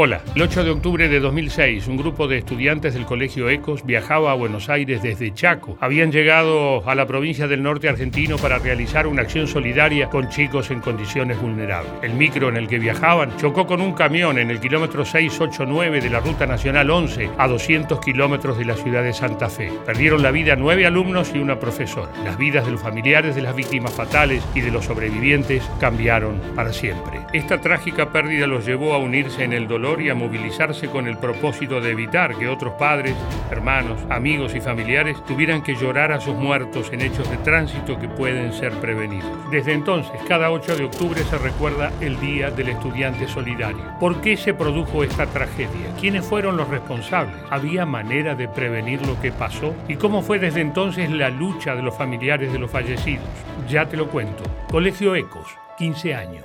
Hola, el 8 de octubre de 2006 un grupo de estudiantes del Colegio Ecos viajaba a Buenos Aires desde Chaco. Habían llegado a la provincia del norte argentino para realizar una acción solidaria con chicos en condiciones vulnerables. El micro en el que viajaban chocó con un camión en el kilómetro 689 de la Ruta Nacional 11 a 200 kilómetros de la ciudad de Santa Fe. Perdieron la vida nueve alumnos y una profesora. Las vidas de los familiares de las víctimas fatales y de los sobrevivientes cambiaron para siempre. Esta trágica pérdida los llevó a unirse en el dolor y a movilizarse con el propósito de evitar que otros padres, hermanos, amigos y familiares tuvieran que llorar a sus muertos en hechos de tránsito que pueden ser prevenidos. Desde entonces, cada 8 de octubre se recuerda el Día del Estudiante Solidario. ¿Por qué se produjo esta tragedia? ¿Quiénes fueron los responsables? ¿Había manera de prevenir lo que pasó? ¿Y cómo fue desde entonces la lucha de los familiares de los fallecidos? Ya te lo cuento. Colegio Ecos, 15 años.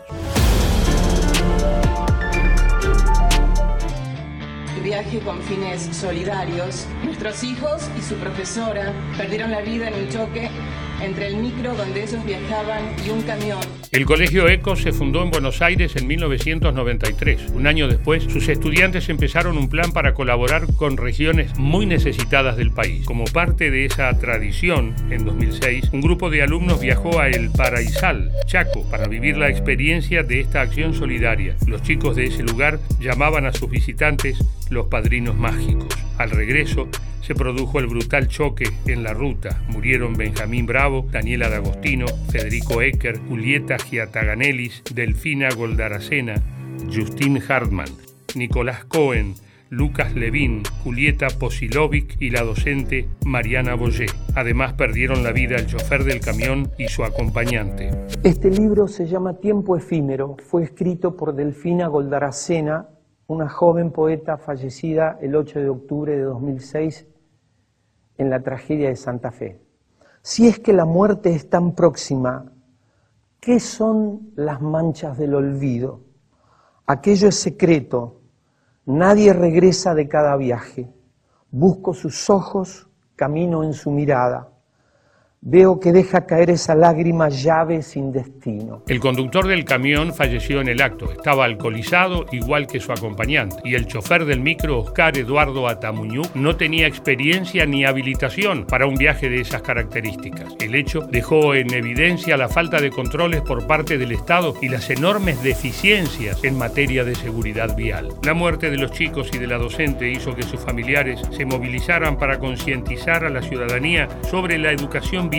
Viaje con fines solidarios, nuestros hijos y su profesora perdieron la vida en un choque entre el micro donde ellos viajaban y un camión. El Colegio ECO se fundó en Buenos Aires en 1993. Un año después, sus estudiantes empezaron un plan para colaborar con regiones muy necesitadas del país. Como parte de esa tradición, en 2006, un grupo de alumnos viajó a El Paraísal, Chaco, para vivir la experiencia de esta acción solidaria. Los chicos de ese lugar llamaban a sus visitantes los padrinos mágicos. Al regreso, se produjo el brutal choque en la ruta. Murieron Benjamín Bravo, Daniela D'Agostino, Federico Ecker, Julieta Giataganelis, Delfina Goldaracena, Justin Hartman, Nicolás Cohen, Lucas Levín, Julieta Posilovic y la docente Mariana Boyé. Además perdieron la vida el chofer del camión y su acompañante. Este libro se llama Tiempo efímero. Fue escrito por Delfina Goldaracena, una joven poeta fallecida el 8 de octubre de 2006 en la tragedia de Santa Fe. Si es que la muerte es tan próxima, ¿qué son las manchas del olvido? Aquello es secreto, nadie regresa de cada viaje. Busco sus ojos, camino en su mirada. Veo que deja caer esa lágrima llave sin destino. El conductor del camión falleció en el acto. Estaba alcoholizado igual que su acompañante. Y el chofer del micro, Oscar Eduardo Atamuñú, no tenía experiencia ni habilitación para un viaje de esas características. El hecho dejó en evidencia la falta de controles por parte del Estado y las enormes deficiencias en materia de seguridad vial. La muerte de los chicos y de la docente hizo que sus familiares se movilizaran para concientizar a la ciudadanía sobre la educación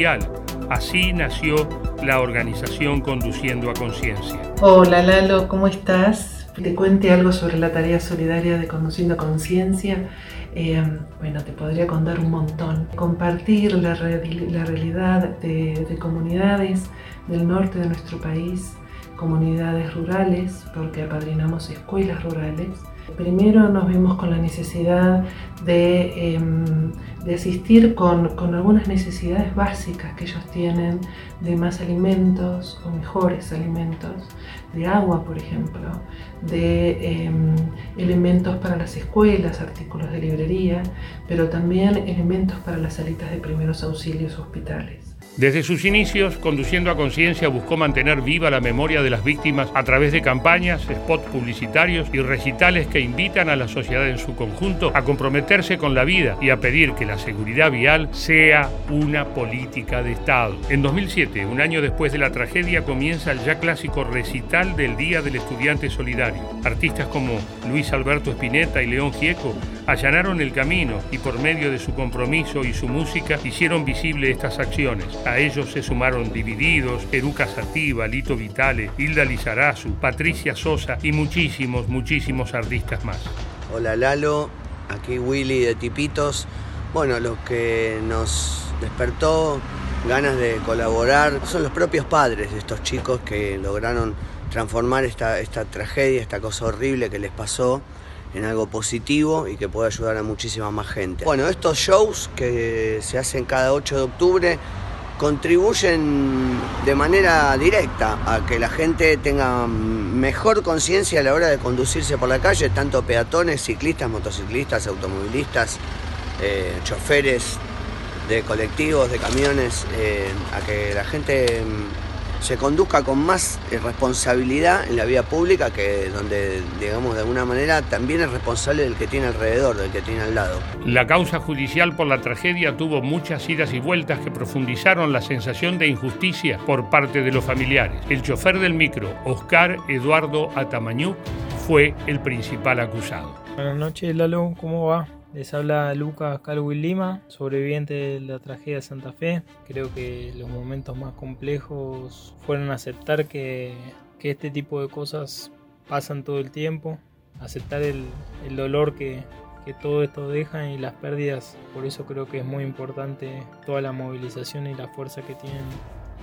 Así nació la organización Conduciendo a Conciencia. Hola Lalo, ¿cómo estás? Te cuente algo sobre la tarea solidaria de Conduciendo a Conciencia. Eh, bueno, te podría contar un montón. Compartir la, realidad de, de comunidades del norte de nuestro país, comunidades rurales, porque apadrinamos escuelas rurales Primero nos vemos con la necesidad de, em, asistir con, algunas necesidades básicas que ellos tienen de más alimentos o mejores alimentos, de agua por ejemplo, de em, elementos para las escuelas, artículos de librería, pero también elementos para las salitas de primeros auxilios hospitales. Desde sus inicios, Conduciendo a Conciencia buscó mantener viva la memoria de las víctimas a través de campañas, spots publicitarios y recitales que invitan a la sociedad en su conjunto a comprometerse con la vida y a pedir que la seguridad vial sea una política de Estado. En 2007, un año después de la tragedia, comienza el ya clásico recital del Día del Estudiante Solidario. Artistas como Luis Alberto Spinetta y León Gieco allanaron el camino y por medio de su compromiso y su música hicieron visible estas acciones. A ellos se sumaron Divididos, Eruca Sativa, Lito Vitale, Hilda Lizarazu, Patricia Sosa y muchísimos, muchísimos artistas más. Hola Lalo, aquí Willy de Tipitos. Bueno, lo que nos despertó ganas de colaborar son los propios padres de estos chicos que lograron transformar esta, esta tragedia, esta cosa horrible que les pasó en algo positivo y que pueda ayudar a muchísima más gente. Bueno, estos shows que se hacen cada 8 de octubre contribuyen de manera directa a que la gente tenga mejor conciencia a la hora de conducirse por la calle, tanto peatones, ciclistas, motociclistas, automovilistas, eh, choferes de colectivos, de camiones, eh, a que la gente se conduzca con más eh, responsabilidad en la vida pública que donde, digamos, de alguna manera también es responsable del que tiene alrededor, del que tiene al lado. La causa judicial por la tragedia tuvo muchas idas y vueltas que profundizaron la sensación de injusticia por parte de los familiares. El chofer del micro, Oscar Eduardo Atamañú, fue el principal acusado. Buenas noches, Lalo, ¿cómo va? Les habla Lucas Calwin Lima, sobreviviente de la tragedia de Santa Fe. Creo que los momentos más complejos fueron aceptar que, este tipo de cosas pasan todo el tiempo, aceptar el, dolor que, que todo esto deja y las pérdidas. Por eso creo que es muy importante toda la movilización y la fuerza que tienen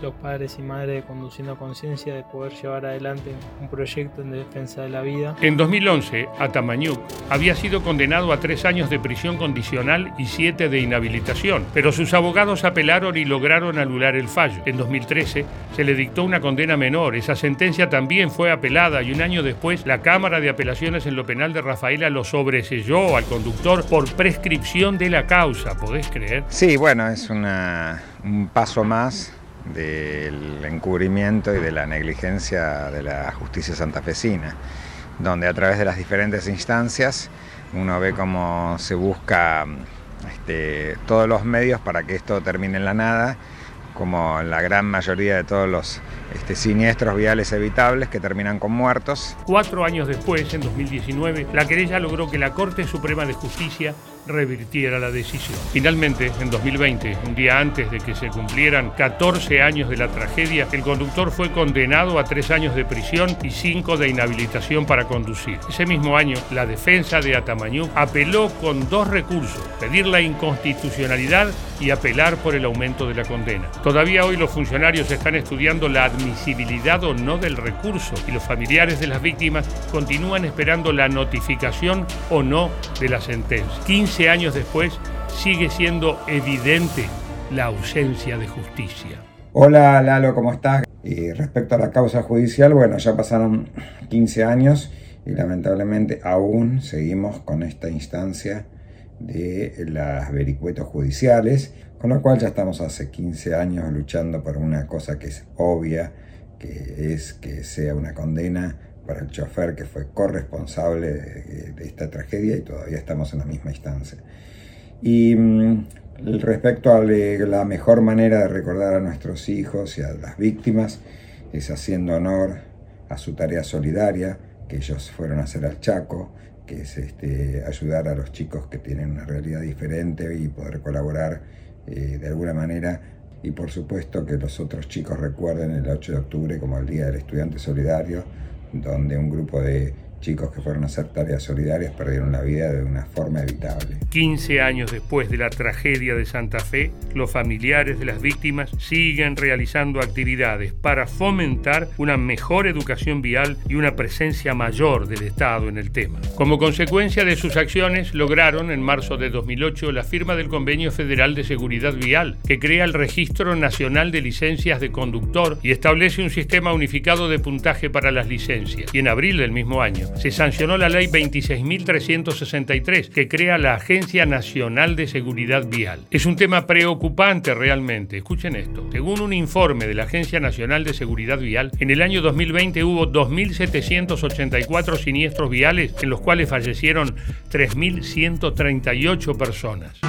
los padres y madres de Conduciendo Conciencia de poder llevar adelante un proyecto en defensa de la vida. En 2011, Atamañuk había sido condenado a tres años de prisión condicional y siete de inhabilitación, pero sus abogados apelaron y lograron anular el fallo. En 2013 se le dictó una condena menor. Esa sentencia también fue apelada y un año después la Cámara de Apelaciones en lo penal de Rafaela lo sobreselló al conductor por prescripción de la causa. ¿Podés creer? Sí, bueno, es una, un paso más del encubrimiento y de la negligencia de la justicia santafesina, donde a través de las diferentes instancias uno ve cómo se busca este, todos los medios para que esto termine en la nada, como la gran mayoría de todos los este, siniestros viales evitables que terminan con muertos. Cuatro años después, en 2019, la querella logró que la Corte Suprema de Justicia revirtiera la decisión. Finalmente, en 2020, un día antes de que se cumplieran 14 años de la tragedia, el conductor fue condenado a tres años de prisión y cinco de inhabilitación para conducir. Ese mismo año, la defensa de Atamañú apeló con dos recursos, pedir la inconstitucionalidad y apelar por el aumento de la condena. Todavía hoy los funcionarios están estudiando la admisibilidad o no del recurso y los familiares de las víctimas continúan esperando la notificación o no de la sentencia. 15 años después sigue siendo evidente la ausencia de justicia. Hola Lalo, ¿cómo estás? Y respecto a la causa judicial, bueno, ya pasaron 15 años y lamentablemente aún seguimos con esta instancia de las vericuetos judiciales, con lo cual ya estamos hace 15 años luchando por una cosa que es obvia, que es que sea una condena para el chofer que fue corresponsable de, esta tragedia y todavía estamos en la misma instancia. Y mm, respecto a la mejor manera de recordar a nuestros hijos y a las víctimas es haciendo honor a su tarea solidaria que ellos fueron a hacer al Chaco, que es este, ayudar a los chicos que tienen una realidad diferente y poder colaborar eh, de alguna manera. Y por supuesto que los otros chicos recuerden el 8 de octubre como el Día del Estudiante Solidario, donde un grupo de chicos que fueron a hacer tareas solidarias perdieron la vida de una forma evitable. 15 años después de la tragedia de Santa Fe, los familiares de las víctimas siguen realizando actividades para fomentar una mejor educación vial y una presencia mayor del Estado en el tema. Como consecuencia de sus acciones, lograron en marzo de 2008 la firma del Convenio Federal de Seguridad Vial, que crea el Registro Nacional de Licencias de Conductor y establece un sistema unificado de puntaje para las licencias. Y en abril del mismo año, se sancionó la ley 26.363 que crea la Agencia Nacional de Seguridad Vial. Es un tema preocupante realmente. Escuchen esto. Según un informe de la Agencia Nacional de Seguridad Vial, en el año 2020 hubo 2.784 siniestros viales en los cuales fallecieron 3.138 personas.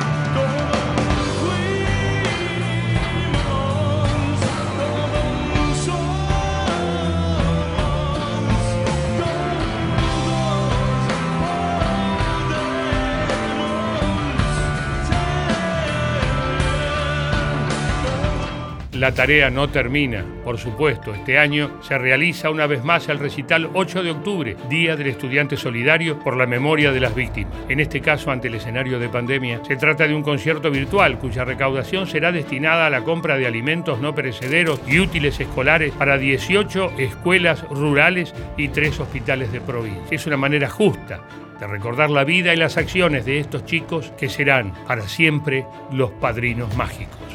La tarea no termina, por supuesto. Este año se realiza una vez más el recital 8 de octubre, Día del Estudiante Solidario por la memoria de las víctimas. En este caso, ante el escenario de pandemia, se trata de un concierto virtual cuya recaudación será destinada a la compra de alimentos no perecederos y útiles escolares para 18 escuelas rurales y 3 hospitales de provincia. Es una manera justa de recordar la vida y las acciones de estos chicos que serán para siempre los padrinos mágicos.